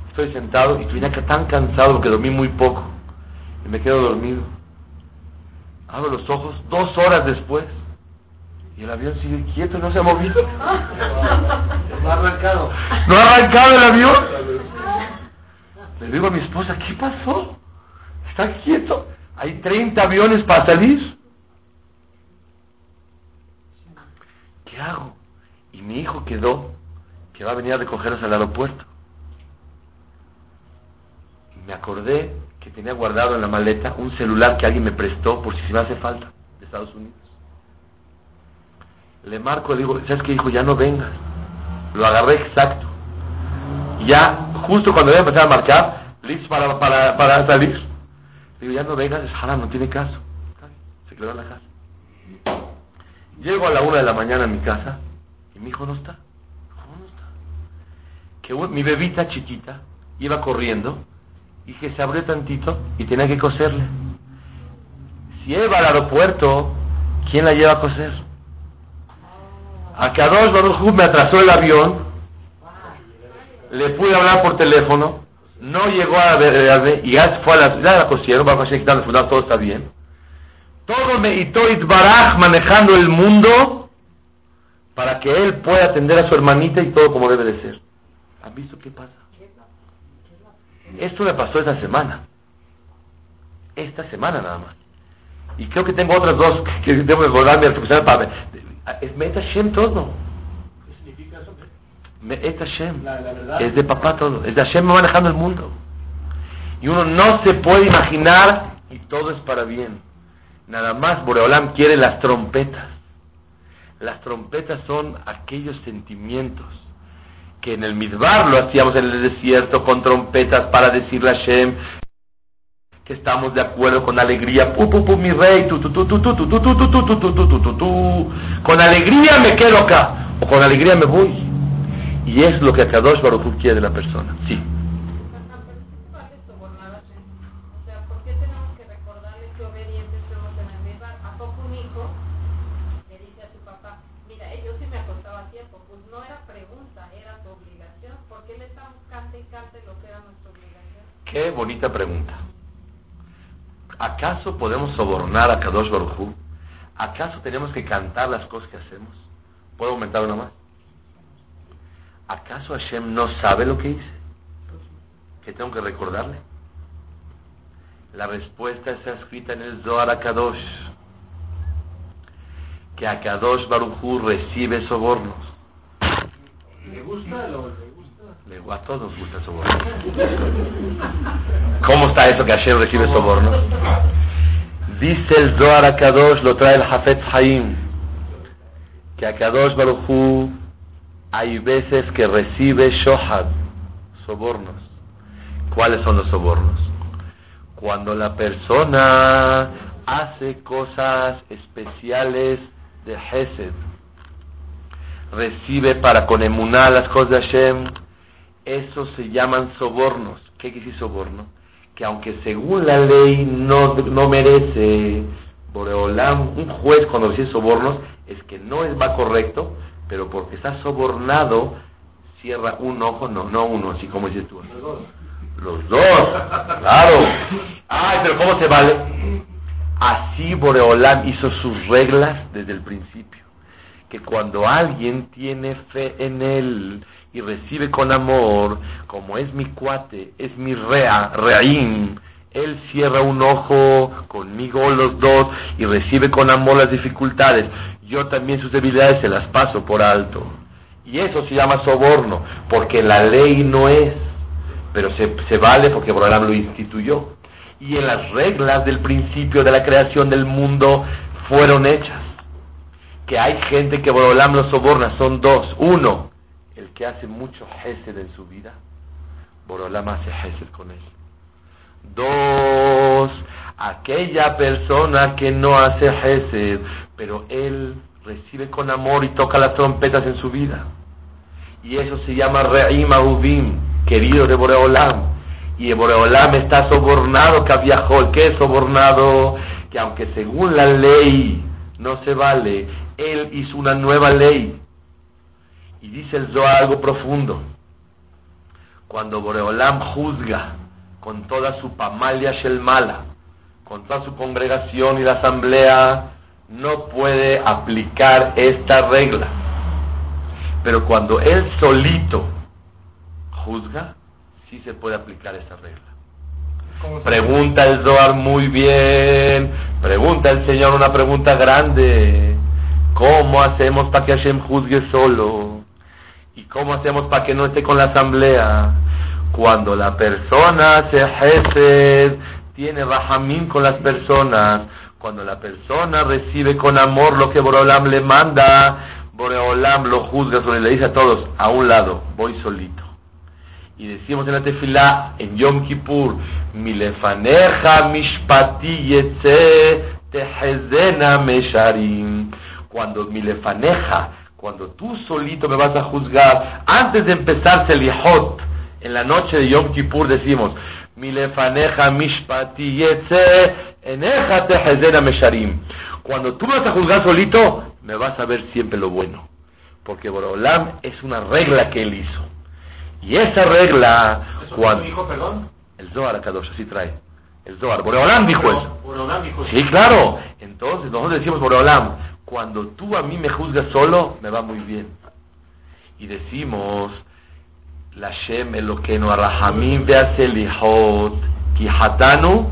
Estoy sentado y estoy tan cansado porque dormí muy poco. Y me quedo dormido. Abro los ojos dos horas después. Y el avión sigue quieto, no se ha movido. No ha arrancado. No ha arrancado el avión. Le digo a mi esposa, ¿qué pasó? Está quieto. Hay 30 aviones para salir. ¿Qué hago? Y mi hijo quedó que va a venir a recogernos al aeropuerto. Y me acordé que tenía guardado en la maleta un celular que alguien me prestó por si me hace falta de Estados Unidos. Le marco, le digo, ¿sabes qué, hijo? Ya no vengas. Lo agarré exacto. Ya, justo cuando voy a empezar a marcar, listo para, para, para salir. Le digo, ya no vengas, es no tiene caso. Se quedó en la casa. Llego a la una de la mañana a mi casa y mi hijo no está. ¿Cómo no está? Que mi bebita chiquita iba corriendo y que se abrió tantito y tenía que coserle. Si él va al aeropuerto, ¿quién la lleva a coser? A Kadosh Baruj me atrasó el avión, le pude hablar por teléfono, no llegó a verme y ya fue a la, ya la cosieron, va a quitar fundado, todo está bien. Todo me Itoit Baraj manejando el mundo para que él pueda atender a su hermanita y todo como debe de ser. ¿Han visto qué pasa? Esto me pasó esta semana. Esta semana nada más. Y creo que tengo otras dos que debo recordarme para Es Meta Hashem todo. ¿Qué significa eso? Meta Hashem. Es de papá todo. Es de Hashem manejando el mundo. Y uno no se puede imaginar y todo es para bien. Nada más Boreolam quiere las trompetas. Las trompetas son aquellos sentimientos que en el Midbar lo hacíamos en el desierto con trompetas para decirle a Hashem que estamos de acuerdo con alegría, pu, pu, pu, mi rey, tu, tu, tu, tu, tu, tu, tu, tu, tu, tu, tu, tu, tu, tu, tu, con alegría me quedo acá, o con alegría me voy. Y es lo que Akadosh Baruch quiere de la persona, sí. Ajá, pero sí se vale sobornar a Shem. O sea, ¿por qué tenemos que recordarle que obedientes somos en el mismo? ¿A poco un hijo le dice a su papá, mira, eh? Pues. Qué bonita pregunta. ¿Acaso podemos sobornar a Kadosh Baruj Hu? ¿Acaso tenemos que cantar las cosas que hacemos? ¿Puedo aumentar una más? ¿Acaso Hashem no sabe lo que hice? ¿Que tengo que recordarle? La respuesta está escrita en el Zohar Akadosh. Que Akadosh Baruj Hu recibe sobornos. ¿Le gusta o le gusta? Le- A todos nos gusta sobornos. ¿Cómo está eso que Hashem recibe sobornos? Dice el Zohar Akadosh, lo trae el Hafetz Haim, que Akadosh Baruj Hu hay veces que recibe shohad, sobornos. ¿Cuáles son los sobornos? Cuando la persona hace cosas especiales de Hesed, recibe para con emuná las cosas de Hashem, esos se llaman sobornos. ¿Qué quiere decir soborno? Que aunque según la ley no, no merece Boreolam, un juez cuando recibe sobornos, es que no es va correcto, pero porque está sobornado, cierra un ojo, no, no uno, así como dices tú. Los dos. Los dos, claro. Ay, pero ¿cómo se vale? Así Boreolam hizo sus reglas desde el principio. Que cuando alguien tiene fe en él y recibe con amor, como es mi cuate, es mi rea, reaim, él cierra un ojo conmigo los dos y recibe con amor las dificultades. Yo también sus debilidades se las paso por alto. Y eso se llama soborno, porque la ley no es pero se, se vale porque Borolam lo instituyó. Y en las reglas del principio de la creación del mundo fueron hechas. Que hay gente que Borolam lo soborna, son dos. Uno, el que hace mucho Hesed en su vida, Borolam hace Hesed con él. Dos, aquella persona que no hace Hesed, pero él recibe con amor y toca las trompetas en su vida. Y eso se llama Re'im Ahuvim, querido de Boreolam. Y Boreolam está sobornado, Kaviahol. ¿Qué es sobornado? Que aunque según la ley no se vale, él hizo una nueva ley. Y dice el Zohar algo profundo. Cuando Boreolam juzga con toda su pamalia shelmala, con toda su congregación y la asamblea, no puede aplicar esta regla. Pero cuando él solito juzga, sí se puede aplicar esa regla. ¿Cómo se- Pregunta el Zohar muy bien, pregunta el Señor una pregunta grande. ¿Cómo hacemos para que Hashem juzgue solo? ¿Y cómo hacemos para que no esté con la asamblea? Cuando la persona hace Hesed, tiene Rahamim con las personas, cuando la persona recibe con amor lo que Boreolam le manda, Boreolam lo juzga sobre le dice a todos, a un lado, voy solito. Y decimos en la tefilá, en Yom Kippur, Milefaneja mishpati yetze tehezena mesharim. Cuando milefaneja, cuando tú solito me vas a juzgar, antes de empezar Selihot, en la noche de Yom Kippur decimos, Milefaneja mishpati yetze eneja tehezena mesharim. Cuando tú me vas a juzgar solito, me vas a ver siempre lo bueno. Porque Borolam es una regla que él hizo. Y esa regla, ¿Eso cuando... dijo, perdón? El Zohar Kadosh, así trae. El Zohar. Boreolam dijo eso. Boreolam dijo Sí, claro. Entonces nosotros decimos Boreolam, cuando tú a mí me juzgas solo, me va muy bien. Y decimos, la Shem Eloqueno Arahamim Beaselihot, Kihatanu,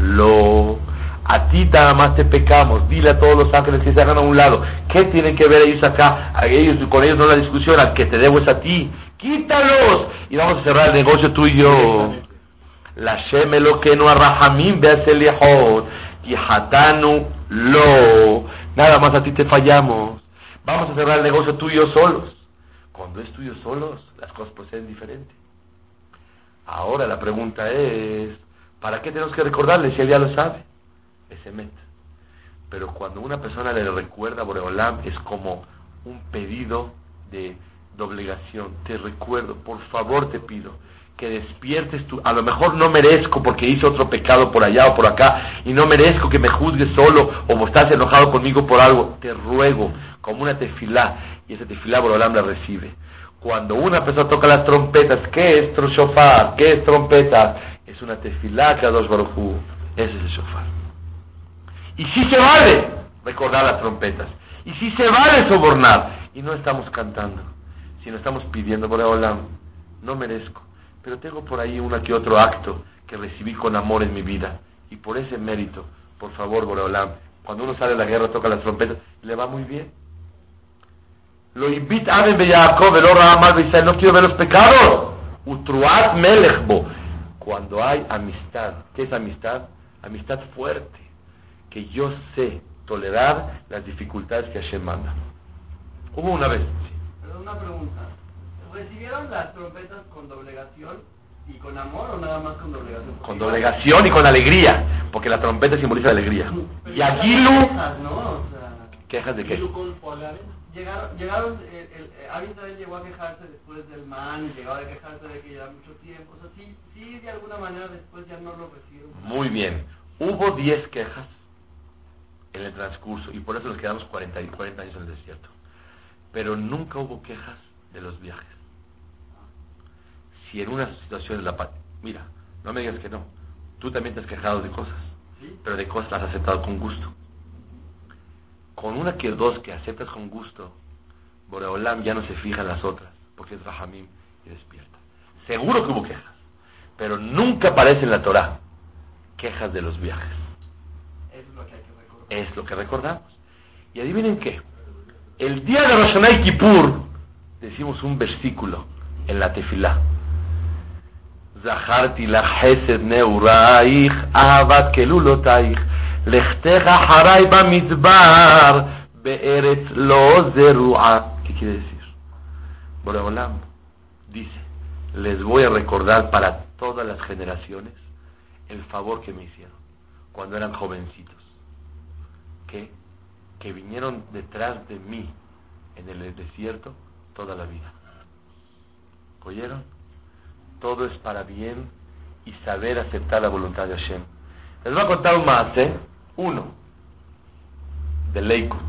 lo. A ti nada más te pecamos. Dile a todos los ángeles que se hagan a un lado. ¿Qué tienen que ver ellos acá? A ellos, con ellos no la discusión. Al que te debo es a ti. Quítalos. Y vamos a cerrar el negocio tú y yo. La Shem Eloqueno Arahamim Beaselihot, Kihatanu, lo. Nada más a ti te fallamos. Vamos a cerrar el negocio tú y yo solos. Cuando es tuyo solos, las cosas proceden diferente. Ahora la pregunta es, ¿Para qué tenemos que recordarle si él ya lo sabe? Ese met. Pero cuando una persona le recuerda a Boreolam es como un pedido de, obligación. Te recuerdo, por favor te pido que despiertes tú. A lo mejor no merezco porque hice otro pecado por allá o por acá y no merezco que me juzgues solo o estás enojado conmigo por algo. Te ruego, como una tefilá, y esa tefilá Boreolam la recibe. Cuando una persona toca las trompetas, ¿qué es shofar? ¿Qué es trompeta? Es una tefilá que a dos barujú. Ese es el shofar. Y si se vale recordar las trompetas. Y si se vale sobornar. Y no estamos cantando, sino estamos pidiendo por Olam. No merezco. Pero tengo por ahí una que otro acto que recibí con amor en mi vida. Y por ese mérito, por favor, Boreolam, cuando uno sale a la guerra, toca las trompetas, le va muy bien. Lo invita a Jacob, el mal no quiero ver los pecados. Utruat melechbo. Cuando hay amistad, ¿qué es amistad? Amistad fuerte, que yo sé tolerar las dificultades que Hashem manda. Hubo una vez. Pero una pregunta. ¿Recibieron las trompetas con doblegación y con amor o nada más con doblegación? Con doblegación y con alegría, porque la trompeta simboliza alegría. y Aguilu. Quejas, ¿no? O sea, ¿Quejas de qué? llegaron, llegaron el, el, el también llegó a quejarse después del man, y llegó a quejarse de que lleva mucho tiempo. O sea, sí, sí, de alguna manera después ya no lo recibieron. Muy bien. Hubo 10 quejas en el transcurso y por eso nos quedamos 40, y 40 años en el desierto. Pero nunca hubo quejas de los viajes. Si en una situación la mira, no me digas que no, tú también te has quejado de cosas, pero de cosas las has aceptado con gusto con una que dos que aceptas con gusto, Boreolam ya no se fija en las otras, porque es Rahamim y despierta. Seguro que hubo quejas, pero nunca aparece en la Torah quejas de los viajes. Es lo que hay que recordar. Es lo que recordamos. Y adivinen qué, el día de Rosh Kippur decimos un versículo en la tefilá. Zaharti la hesed neuraich, ahavat kelulotaich. Lechteja haray bamidbar be'eretz lo zerua. ¿Qué quiere decir? Boreolam dice, les voy a recordar para todas las generaciones el favor que me hicieron cuando eran jovencitos. Que, que vinieron detrás de mí en el desierto toda la vida. ¿Oyeron? Todo es para bien y saber aceptar la voluntad de Hashem. Les voy a contar un más, ¿eh? Uno, de Leikut,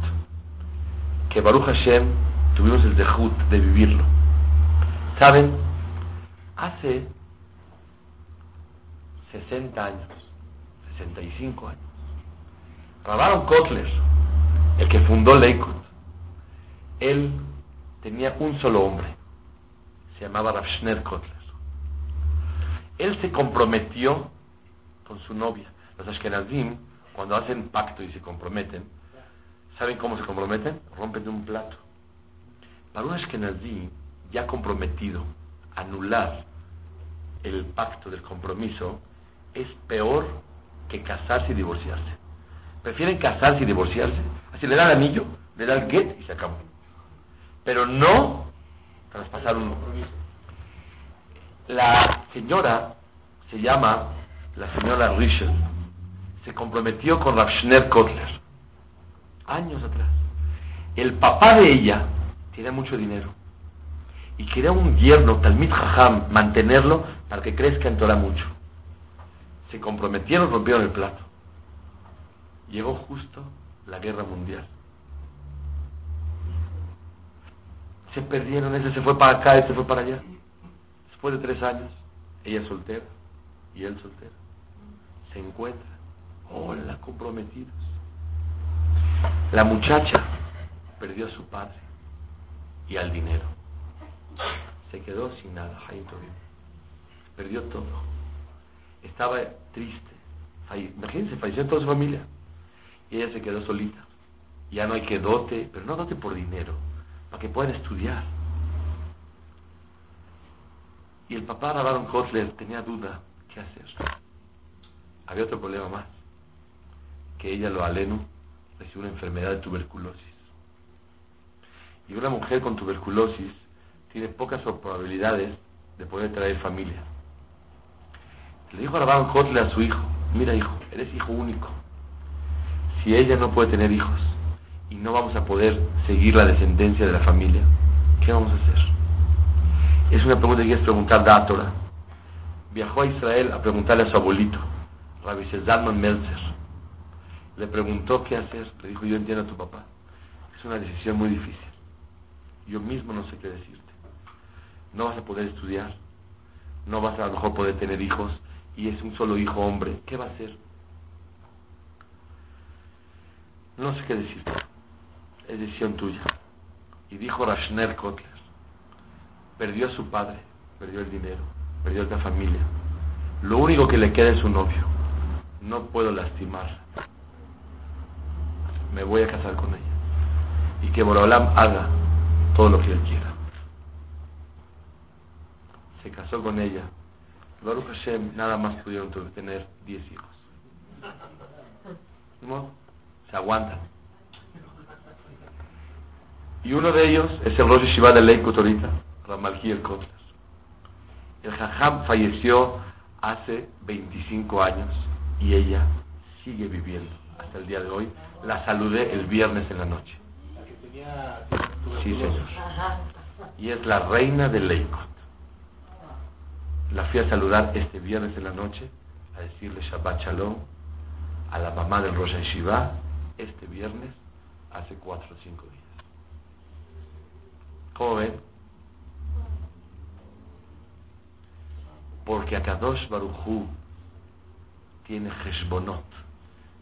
que Baruch Hashem tuvimos el dejut de vivirlo. ¿Saben? Hace 60 años, 65 años, Rabaron Kotler, el que fundó Leikut, él tenía un solo hombre, se llamaba Ravshner Kotler. Él se comprometió con su novia. Los Ashkenazim cuando hacen pacto y se comprometen, ¿saben cómo se comprometen? Rompen un plato. Para un Ashkenazí ya comprometido, anular el pacto del compromiso es peor que casarse y divorciarse. Prefieren casarse y divorciarse. Así le da el anillo, le da el get y se acabó. Pero no traspasar un compromiso. La señora se llama la señora Richel se comprometió con Rafshner Kotler años atrás. El papá de ella tiene mucho dinero y quería un yerno, Talmid Jajam, mantenerlo para que crezca en Torah mucho. Se comprometieron, rompieron el plato. Llegó justo la guerra mundial. Se perdieron, ese se fue para acá, ese se fue para allá. Después de tres años, ella soltera y él soltero. Se encuentra Hola, comprometidos. La muchacha perdió a su padre y al dinero. Se quedó sin nada, Perdió todo. Estaba triste. Imagínense, falleció toda su familia. Y ella se quedó solita. Ya no hay que dote, pero no dote por dinero, para que puedan estudiar. Y el papá Rabaron Kotler tenía duda qué hacer. Había otro problema más que ella lo aleno, recibe una enfermedad de tuberculosis. Y una mujer con tuberculosis tiene pocas probabilidades de poder traer familia. Le dijo Rabban Kotle a su hijo, mira hijo, eres hijo único. Si ella no puede tener hijos y no vamos a poder seguir la descendencia de la familia, ¿qué vamos a hacer? Es una pregunta que quieres preguntar Dátora. Viajó a Israel a preguntarle a su abuelito, Rabbi Zalman Meltzer. Le preguntó qué hacer. Le dijo, yo entiendo a tu papá. Es una decisión muy difícil. Yo mismo no sé qué decirte. No vas a poder estudiar. No vas a, a lo mejor poder tener hijos. Y es un solo hijo hombre. ¿Qué va a hacer? No sé qué decirte. Es decisión tuya. Y dijo Rashner Kotler. Perdió a su padre. Perdió el dinero. Perdió la familia. Lo único que le queda es su novio. No puedo lastimarla. Me voy a casar con ella. Y que Borolam haga todo lo que él quiera. Se casó con ella. Baruch Hashem nada más pudieron tener 10 hijos. ¿No? Se aguantan. Y uno de ellos es el Rosh Shiva de ahorita, Ramalji el Kotler. El Jajam falleció hace 25 años y ella sigue viviendo hasta el día de hoy. La saludé el viernes en la noche. Sí, señor. Y es la reina de Leikot. La fui a saludar este viernes en la noche, a decirle Shabbat Shalom a la mamá del Rosh Shiva este viernes hace cuatro o cinco días. ¿Cómo ven? Porque Akadosh Baruchu tiene Heshbonot,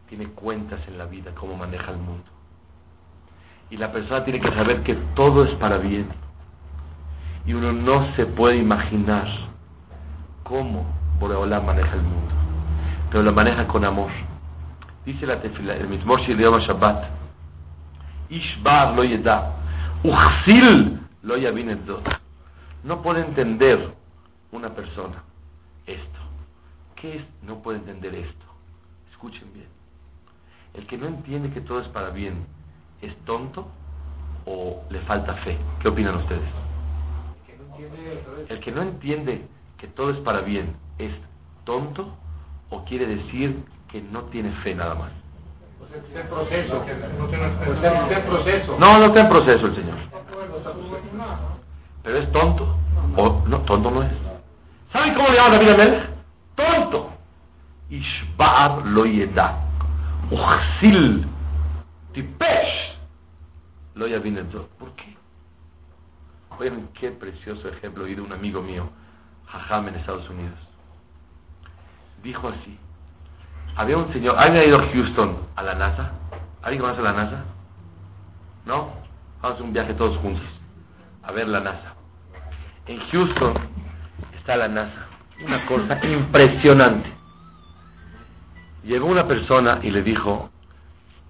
tiene cuentas en la vida, cómo maneja el mundo. Y la persona tiene que saber que todo es para bien. Y uno no se puede imaginar cómo Boreola maneja el mundo. Pero lo maneja con amor. Dice la tefila, el mismo idioma Shabbat. Ishbar lo yeda. Uchsil lo No puede entender una persona esto. ¿Qué es? No puede entender esto. Escuchen bien. El que no entiende que todo es para bien, ¿es tonto o le falta fe? ¿Qué opinan ustedes? El que no entiende que todo es para bien, ¿es tonto o quiere decir que no tiene fe nada más? No, no está en proceso el Señor. Pero es tonto. O, no, tonto no es. ¿Saben cómo le llama David Amelech? Tonto. Ishbar lo yeda. Uchsil. Tipesh. Lo ¿Por qué? Oigan qué precioso ejemplo oí de un amigo mío, Jajam en Estados Unidos. Dijo así. Había un señor, ¿alguien ha ido a Houston a la NASA? ¿Alguien conoce la NASA? ¿No? Vamos a hacer un viaje todos juntos a ver la NASA. En Houston está la NASA. Una cosa impresionante. Llegó una persona y le dijo,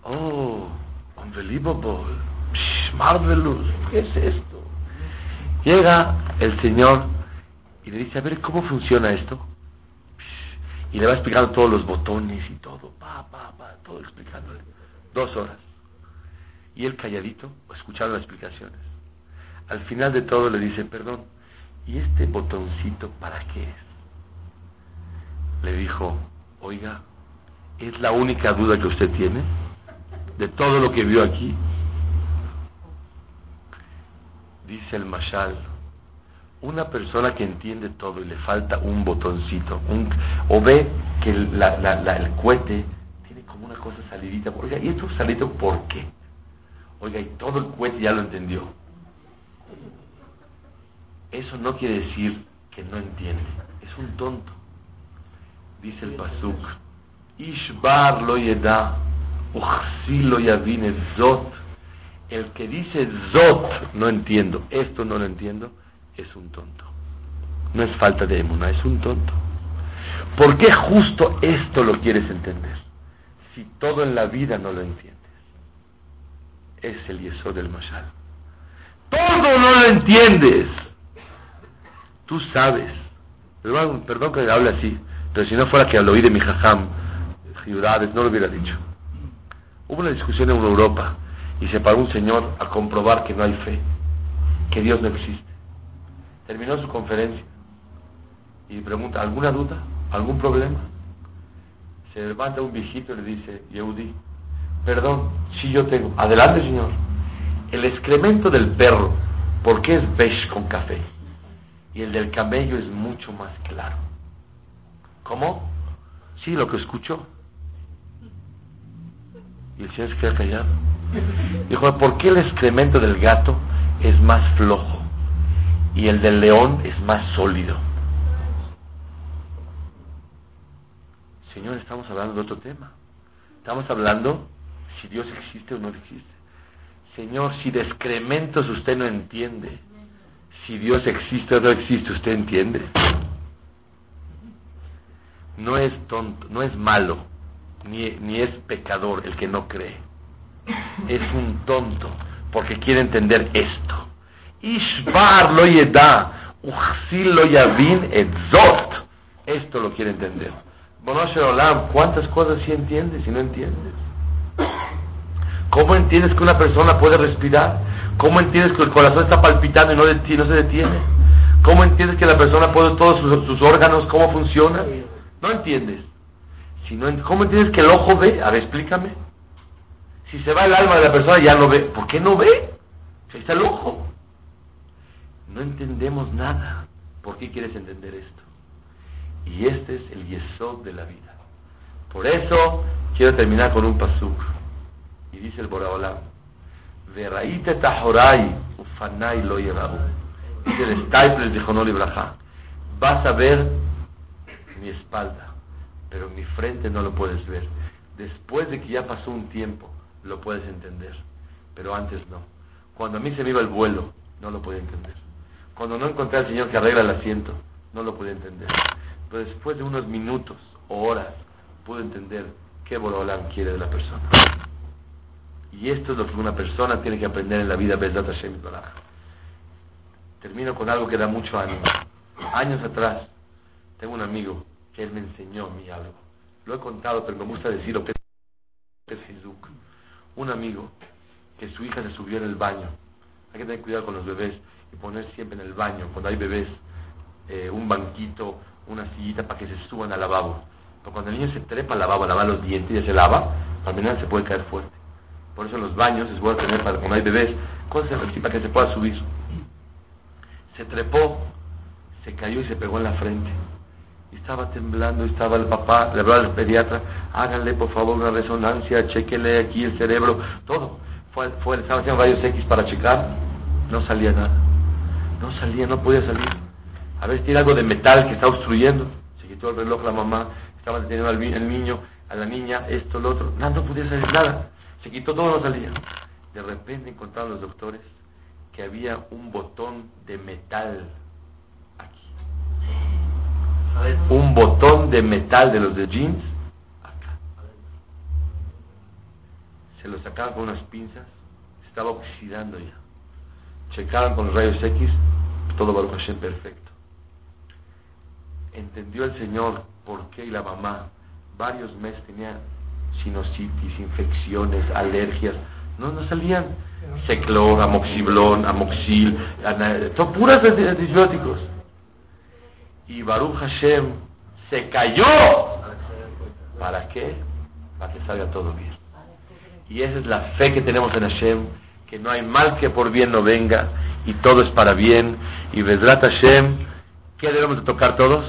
oh, unbelievable, marvelous, ¿qué es esto? Llega el señor y le dice, a ver, ¿cómo funciona esto? Y le va explicando todos los botones y todo, pa, pa, pa, todo explicándole. Dos horas. Y él calladito, escuchando las explicaciones. Al final de todo le dice, perdón, ¿y este botoncito para qué es? Le dijo, oiga, ¿es la única duda que usted tiene de todo lo que vio aquí? Dice el Mashal, una persona que entiende todo y le falta un botoncito, un, o ve que la, la, el cohete tiene como una cosa salidita, oiga, ¿y esto salidito por qué? Oiga, y todo el cohete ya lo entendió. Eso no quiere decir que no entiende, es un tonto. Dice el Pasuk, Ishbar lo yeda, lo yavine zot. El que dice zot, no entiendo, esto no lo entiendo, es un tonto. No es falta de emuna, es un tonto. ¿Por qué justo esto lo quieres entender? Si todo en la vida no lo entiendes. Es el yeso del Mashal. Todo no lo entiendes. Tú sabes. Perdón que hable así, pero si no fuera que lo oí de mi jajam, ciudades, no lo hubiera dicho. Hubo una discusión en Europa y se paró un señor a comprobar que no hay fe, que Dios no existe. Terminó su conferencia y pregunta, ¿alguna duda? ¿Algún problema? Se levanta un viejito y le dice, Yehudi, perdón, si yo tengo. Adelante, señor. El excremento del perro, ¿por qué es beige con café? Y el del camello es mucho más claro. ¿Cómo? Sí, lo que escuchó. Y el señor se queda callado. Dijo, ¿por qué el excremento del gato es más flojo y el del león es más sólido? Señor, estamos hablando de otro tema. Estamos hablando si Dios existe o no existe. Señor, si de excrementos usted no entiende, si Dios existe o no existe, ¿usted entiende? No es tonto, no es malo, ni, ni es pecador el que no cree. Es un tonto, porque quiere entender esto. Ishbar lo uchsil lo etzot. Esto lo quiere entender. ¿cuántas cosas sí entiendes y no entiendes? ¿Cómo entiendes que una persona puede respirar? ¿Cómo entiendes que el corazón está palpitando y no, no se detiene? ¿Cómo entiendes que la persona puede todos sus, órganos, cómo funcionan? No entiendes. ¿Cómo entiendes que el ojo ve? A ver, explícame. Si se va el alma de la persona ya no ve. ¿Por qué no ve? Si está el ojo. No entendemos nada. ¿Por qué quieres entender esto? Y este es el yesod de la vida. Por eso quiero terminar con un pasuk. Y dice el Boraholam, Veraite tahorai ufanai lo yerau. Dice el Staples de Jonol Ibrahá. Vas a ver mi espalda, pero mi frente no lo puedes ver. Después de que ya pasó un tiempo, lo puedes entender, pero antes no. Cuando a mí se me iba el vuelo, no lo podía entender. Cuando no encontré al Señor que arregla el asiento, no lo podía entender. Pero después de unos minutos o horas, pude entender qué Borolam quiere de la persona. Y esto es lo que una persona tiene que aprender en la vida, Bezat Hashem Termino con algo que da mucho ánimo. Años atrás, tengo un amigo que él me enseñó a mí algo. Lo he contado, pero me gusta decirlo. Un amigo que su hija se subió en el baño. Hay que tener cuidado con los bebés y poner siempre en el baño, cuando hay bebés, eh, un banquito, una sillita para que se suban al lavabo. Pero cuando el niño se trepa al lavabo, lava los dientes y se lava, al final se puede caer fuerte. Por eso los baños es bueno tener para cuando hay bebés, cosas así para que se pueda subir. Se trepó, se cayó y se pegó en la frente. Estaba temblando, estaba el papá, le habló al pediatra, háganle por favor una resonancia, chequele aquí el cerebro, todo. Fue, fue, estaba haciendo rayos X para checar, no salía nada. No salía, no podía salir. A ver, tiene algo de metal que está obstruyendo. Se quitó el reloj la mamá, estaba deteniendo al el niño, a la niña, esto, lo otro. Nada, no podía salir nada. Se quitó todo, no salía. De repente encontraron los doctores que había un botón de metal aquí. Un botón de metal de los de jeans acá. Se lo sacaban con unas pinzas, estaba oxidando ya. Checaron con los rayos X, todo Baruch Hashem perfecto. Entendió el Señor por qué y la mamá varios meses tenía sinusitis, infecciones, alergias. No, no salían. Seclor, amoxiblón, amoxil, son puras antibióticos. Y Baruch Hashem se cayó. ¿Para qué? Para que salga todo bien. Y esa es la fe que tenemos en Hashem, que no hay mal que por bien no venga, y todo es para bien. Y Vedrat Hashem, ¿qué debemos de tocar todos?